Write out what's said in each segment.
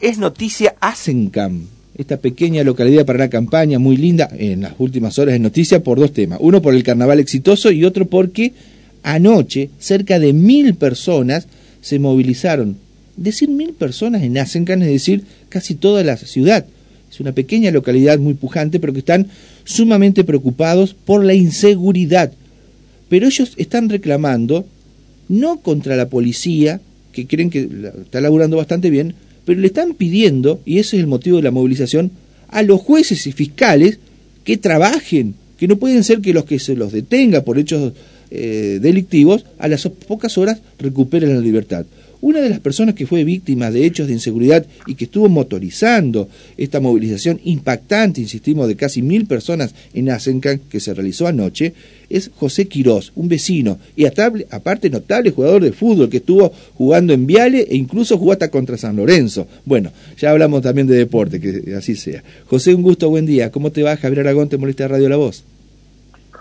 es noticia Asencam, esta pequeña localidad para una campaña muy linda, en las últimas horas es noticia por dos temas. Uno por el carnaval exitoso y otro porque anoche cerca de mil personas se movilizaron. Decir mil personas en Asencan es decir casi toda la ciudad. Es una pequeña localidad muy pujante, pero que están sumamente preocupados por la inseguridad. Pero ellos están reclamando, no contra la policía, que creen que está laburando bastante bien, pero le están pidiendo, y ese es el motivo de la movilización, a los jueces y fiscales que trabajen, que no pueden ser que los que se los detenga por hechos eh, delictivos, a las pocas horas recuperen la libertad. Una de las personas que fue víctima de hechos de inseguridad y que estuvo motorizando esta movilización impactante, insistimos, de casi mil personas en Asencan que se realizó anoche, es José Quirós, un vecino y aparte notable jugador de fútbol que estuvo jugando en Viale e incluso jugó hasta contra San Lorenzo. Bueno, ya hablamos también de deporte, que así sea. José, un gusto, buen día. ¿Cómo te va? Javier Aragón, te molesta Radio La Voz.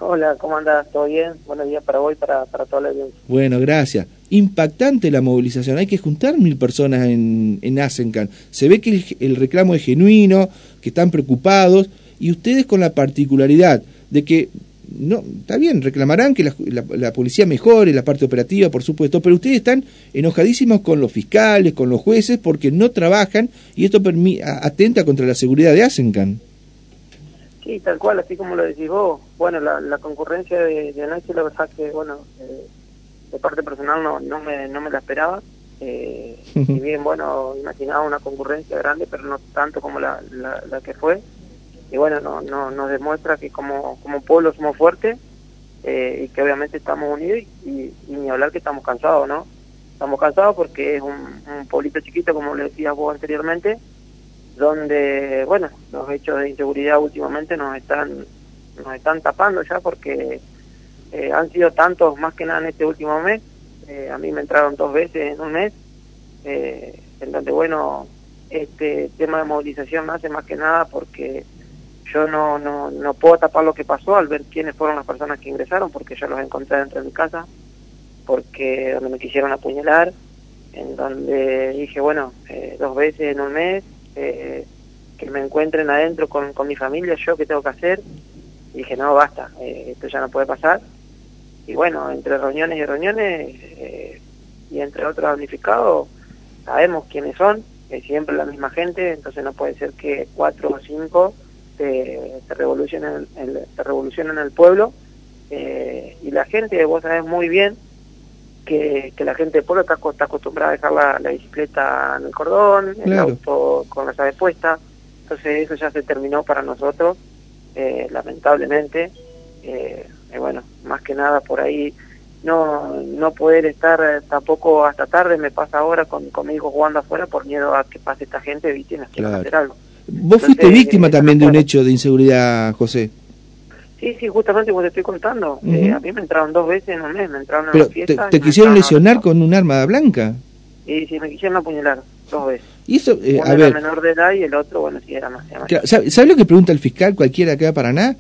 Hola, ¿cómo andas? ¿Todo bien? Buenos días para vos y para, para toda la audiencia. Bueno, gracias. Impactante la movilización. Hay que juntar mil personas en, en Asencan. Se ve que el, reclamo es genuino, que están preocupados, y ustedes con la particularidad de que, no, está bien, reclamarán que la, policía mejore la parte operativa, por supuesto, pero ustedes están enojadísimos con los fiscales, con los jueces, porque no trabajan y esto atenta contra la seguridad de Asencan. Sí, tal cual, así como lo decís vos. Bueno, la, concurrencia de, de, anoche, la verdad que, bueno, eh, de parte personal no, no, me, no me la esperaba. Eh, si bien, bueno, imaginaba una concurrencia grande, pero no tanto como la, la, que fue. Y bueno, no, no, nos demuestra que como, como pueblo somos fuertes eh, y que obviamente estamos unidos y, ni hablar que estamos cansados, ¿no? Estamos cansados porque es un, un pueblito chiquito, como le decías vos anteriormente, donde, bueno, los hechos de inseguridad últimamente nos están, nos están tapando ya porque eh, han sido tantos más que nada en este último mes. Eh, a mí me entraron dos veces en un mes, eh, en donde, bueno, este tema de movilización me hace más que nada porque yo no, no, no puedo tapar lo que pasó al ver quiénes fueron las personas que ingresaron, porque yo los encontré dentro de mi casa, porque donde me quisieron apuñalar, en donde dije, bueno, dos veces en un mes, eh, que me encuentren adentro con, con mi familia, yo qué tengo que hacer. Y dije, no, basta, eh, esto ya no puede pasar. Y bueno, entre reuniones y reuniones, eh, y entre otros damnificados, sabemos quiénes son, es siempre la misma gente, entonces no puede ser que cuatro o cinco se, revolucionen, el, se revolucionen el pueblo. y la gente, vos sabés muy bien, que, la gente de pueblo está, está acostumbrada a dejar la, bicicleta en el cordón, el auto con la llave puesta, entonces eso ya se terminó para nosotros, eh, lamentablemente, eh, y bueno, más que nada por ahí no no poder estar tampoco hasta tarde me pasa ahora con, conmigo jugando afuera por miedo a que pase esta gente y tienes que hacer algo. Vos fuiste víctima eh, también de un hecho de inseguridad, José. Sí, sí, justamente como te estoy contando. Eh, a mí me entraron dos veces en un mes, me entraron en fiesta. ¿Te, quisieron lesionar con un arma blanca? Sí, sí, me quisieron apuñalar dos veces. Y eso, eh, Uno era menor de edad y el otro, bueno, sí, era más. ¿Sabe, lo que pregunta el fiscal cualquiera acá de Paraná?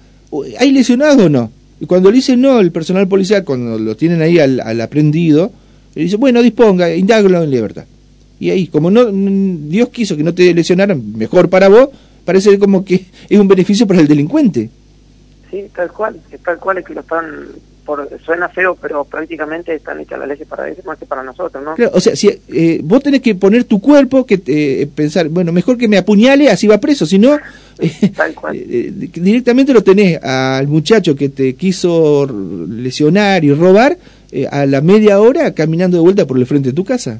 ¿Hay lesionado o no? Y cuando le dice no, el personal policial, cuando lo tienen ahí al, al aprendido, le dice, bueno, disponga, indágalo en libertad. Y ahí, como no Dios quiso que no te lesionaran, mejor para vos, parece como que es un beneficio para el delincuente. Sí, tal cual, tal cual es que lo están, por, suena feo, pero prácticamente están hechas las leyes para eso más que para nosotros, ¿no? o sea, si eh, vos tenés que poner tu cuerpo, que eh, pensar, bueno, mejor que me apuñale, así va preso, si no, eh, directamente lo tenés al muchacho que te quiso lesionar y robar a la media hora caminando de vuelta por el frente de tu casa.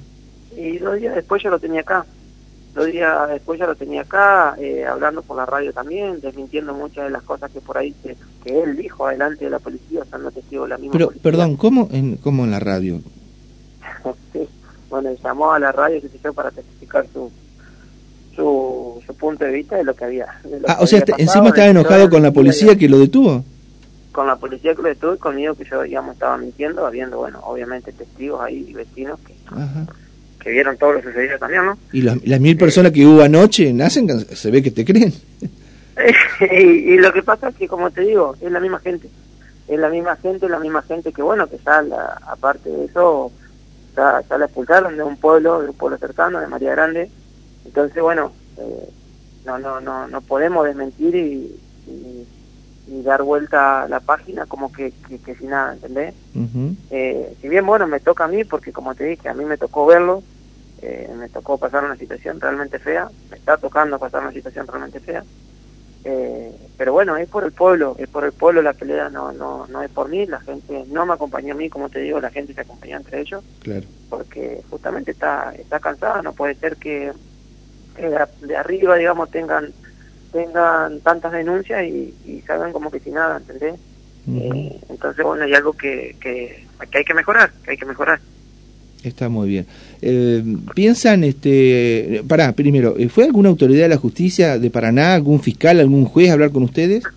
Y dos días después yo lo tenía acá. Días después ya lo tenía acá, eh, hablando por la radio también, desmintiendo muchas de las cosas que por ahí que, él dijo adelante de la policía, estando testigo de la misma Pero, perdón, ¿cómo en, ¿cómo en la radio? sí, bueno, llamó a la radio para testificar su, su, su, punto de vista de lo que había. ah, o sea, encima estaba enojado con la policía que lo detuvo. Con la policía que lo detuvo y conmigo que yo, digamos, estaba mintiendo, habiendo, bueno, obviamente testigos ahí y vecinos que que vieron todo lo sucedido también, ¿no? Y las mil personas que hubo anoche nacen, se ve que te creen. y, lo que pasa es que, como te digo, es la misma gente. Es la misma gente, la misma gente que, bueno, que sale, aparte de eso, ya, la expulsaron de un pueblo, de un pueblo cercano, de María Grande, Entonces, bueno, eh, no, no, no, no podemos desmentir y, dar vuelta a la página como que, que, sin nada, ¿entendés? eh, si bien, bueno, me toca a mí, porque como te dije, a mí me tocó verlo, eh, me tocó pasar una situación realmente fea, me está tocando pasar una situación realmente fea, eh, pero bueno, es por el pueblo, es por el pueblo la pelea, no, no, no es por mí, la gente no me acompañó a mí, como te digo, la gente se acompañó entre ellos, claro. porque justamente está, está cansada, no puede ser que, de, arriba, digamos, tengan tengan tantas denuncias y, y salgan como que sin nada, ¿entendés? Eh, entonces, bueno, hay algo que, que, que hay que mejorar, que hay que mejorar. Está muy bien. Eh, ¿Piensan, este, pará, primero, eh, ¿fue alguna autoridad de la justicia de Paraná, algún fiscal, algún juez a hablar con ustedes?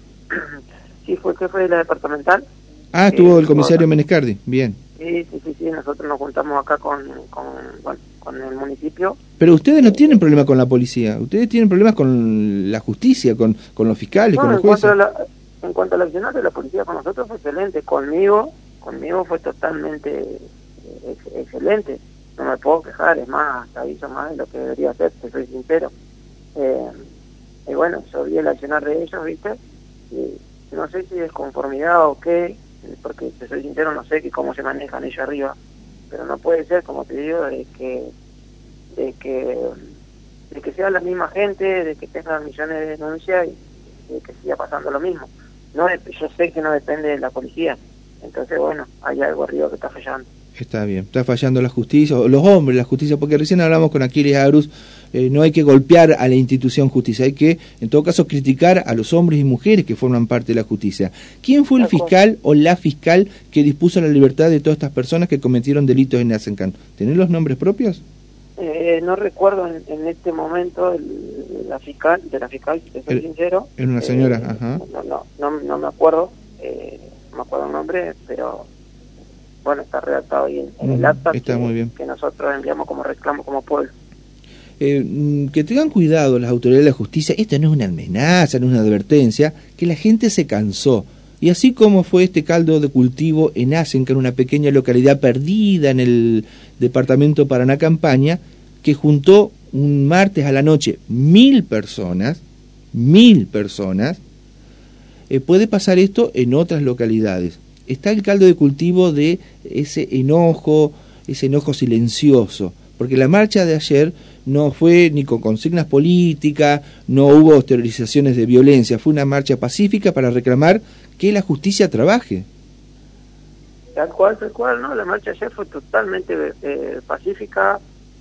Sí, fue el jefe de la departamental. Ah, estuvo el comisario Menescardi, bien. Sí, sí, sí, sí, nosotros nos juntamos acá con, con, con el municipio. Pero ustedes no tienen problema con la policía, ustedes tienen problemas con la justicia, con, con los fiscales, con los jueces. En cuanto, en cuanto al accionar de la policía con nosotros fue excelente, conmigo, conmigo fue totalmente excelente, no me puedo quejar, es más, hizo más de lo que debería hacer, te soy sincero. Eh, y bueno, yo vi el accionar de ellos, ¿viste? Y no sé si es conformidad o qué, porque te soy sincero, no sé que cómo se manejan ellos arriba, pero no puede ser, como te digo, de que de que de que sea la misma gente, de que tengan millones de denuncias y de que siga pasando lo mismo. No, yo sé que no depende de la policía, entonces bueno, hay algo arriba que está fallando. Está bien, está fallando la justicia, o los hombres, la justicia, porque recién hablamos con Aquiles Arus, eh, no hay que golpear a la institución justicia, hay que, en todo caso, criticar a los hombres y mujeres que forman parte de la justicia. ¿Quién fue el fiscal o la fiscal que dispuso la libertad de todas estas personas que cometieron delitos en Asencan? ¿Tienen los nombres propios? Eh, no recuerdo en, este momento la fiscal, de la fiscal, te soy sincero. Es una señora, eh, ajá. No, no, no, me acuerdo, no me acuerdo el nombre, pero bueno, está redactado ahí en, el acta que, nosotros enviamos como reclamo como pueblo. Eh, mm, que tengan cuidado las autoridades de la justicia, esto no es una amenaza, no es una advertencia, que la gente se cansó. Y así como fue este caldo de cultivo en Asenca, en una pequeña localidad perdida en el departamento Paraná Campaña, que juntó un martes a la noche mil personas, mil personas, eh, puede pasar esto en otras localidades está el caldo de cultivo de ese enojo, ese enojo silencioso, porque la marcha de ayer no fue ni con consignas políticas, no hubo exteriorizaciones de violencia, fue una marcha pacífica para reclamar que la justicia trabaje. Tal cual, tal cual, ¿no? La marcha ayer fue totalmente eh, pacífica,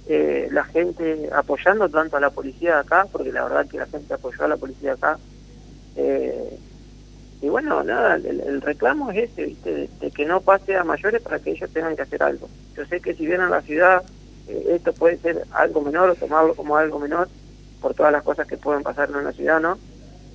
eh, la gente apoyando tanto a la policía de acá, porque la verdad que la gente apoyó a la policía de acá, eh, y bueno, nada, el, reclamo es ese, ¿viste? De, que no pase a mayores para que ellos tengan que hacer algo. Yo sé que si vienen a la ciudad, eh, esto puede ser algo menor o tomarlo como algo menor por todas las cosas que pueden pasar en una ciudad, ¿no?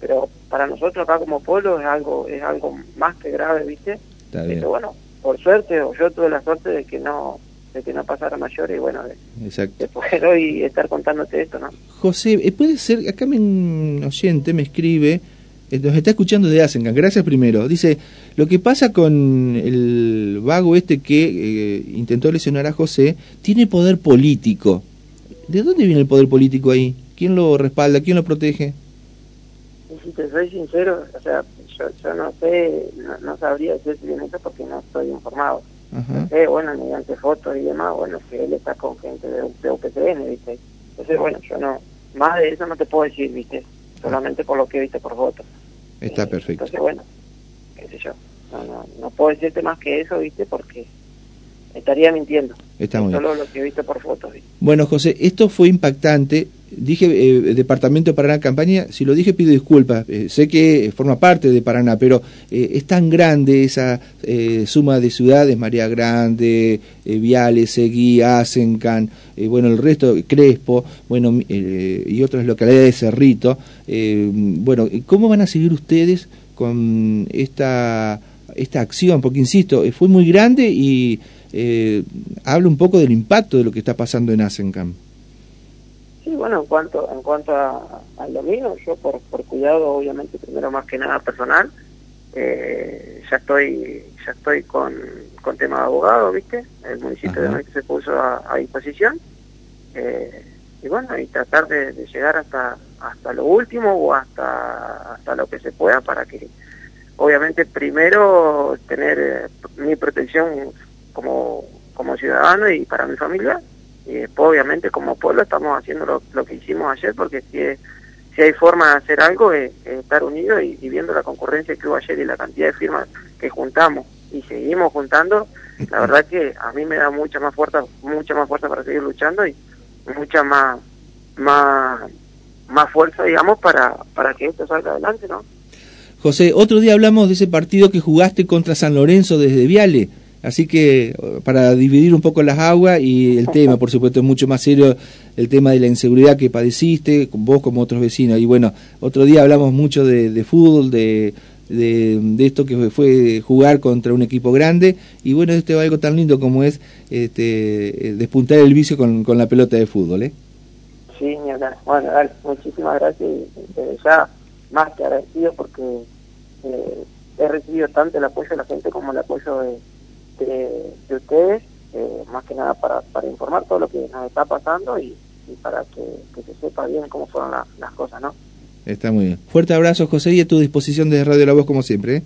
Pero para nosotros acá como pueblo es algo es algo más que grave, ¿viste? Pero bueno, por suerte, o yo tuve la suerte de que no de que no pasara mayores y bueno, de, de poder hoy estar contándote esto, ¿no? José, eh, puede ser, acá me, un oyente me escribe nos está escuchando de Asengan, gracias primero. Dice, lo que pasa con el vago este que eh, intentó lesionar a José, tiene poder político. ¿De dónde viene el poder político ahí? ¿Quién lo respalda? ¿Quién lo protege? Si te soy sincero, o sea, yo, no sé, no, sabría decirte bien eso porque no estoy informado. sé, bueno, mediante fotos y demás, bueno, que él está con gente de, de UPCN, ¿viste? Entonces, bueno, yo no, más de eso no te puedo decir, ¿viste? Solamente por lo que viste por fotos. Está eh, perfecto. Entonces, bueno, qué sé yo. No, no, no puedo decirte más que eso, ¿viste? Porque estaría mintiendo. Está muy Solo lo que viste por fotos. Bueno, José, esto fue impactante. Dije eh, Departamento de Paraná Campaña, si lo dije pido disculpas, eh, sé que forma parte de Paraná, pero eh, es tan grande esa suma de ciudades, María Grande, Viales, Seguí, Asencan, bueno, el resto, Crespo, bueno, y otras localidades de Cerrito. bueno, ¿cómo van a seguir ustedes con esta, esta acción? Porque, insisto, fue muy grande y eh, habla un poco del impacto de lo que está pasando en Asencam. Sí, bueno, en cuanto en cuanto a, lo mío, yo por, por cuidado, obviamente, primero más que nada personal, eh, ya estoy ya estoy con, con tema de abogado, ¿viste? El municipio de se puso a, disposición. Eh, y bueno, y tratar de, llegar hasta hasta lo último o hasta hasta lo que se pueda para que obviamente primero tener eh, mi protección como como ciudadano y para mi familia y después obviamente como pueblo estamos haciendo lo, lo que hicimos ayer porque si si hay forma de hacer algo es, estar unidos y, viendo la concurrencia que hubo ayer y la cantidad de firmas que juntamos y seguimos juntando la verdad que a mí me da mucha más fuerza mucha más fuerza para seguir luchando y mucha más más más fuerza digamos para para que esto salga adelante no José otro día hablamos de ese partido que jugaste contra San Lorenzo desde Viale así que para dividir un poco las aguas y el tema por supuesto es mucho más serio el tema de la inseguridad que padeciste vos como otros vecinos y bueno otro día hablamos mucho de, fútbol de de, esto que fue jugar contra un equipo grande y bueno, este va algo tan lindo como es este, despuntar el vicio con, con la pelota de fútbol. ¿eh? Sí, bueno, dale, muchísimas gracias ya más que agradecido porque eh, he recibido tanto el apoyo de la gente como el apoyo de, de, ustedes, eh, más que nada para, para informar todo lo que nos está pasando y, para que, se sepa bien cómo fueron las cosas, ¿no? Está muy bien. Fuerte abrazo, José, y a tu disposición desde Radio La Voz como siempre. ¿eh?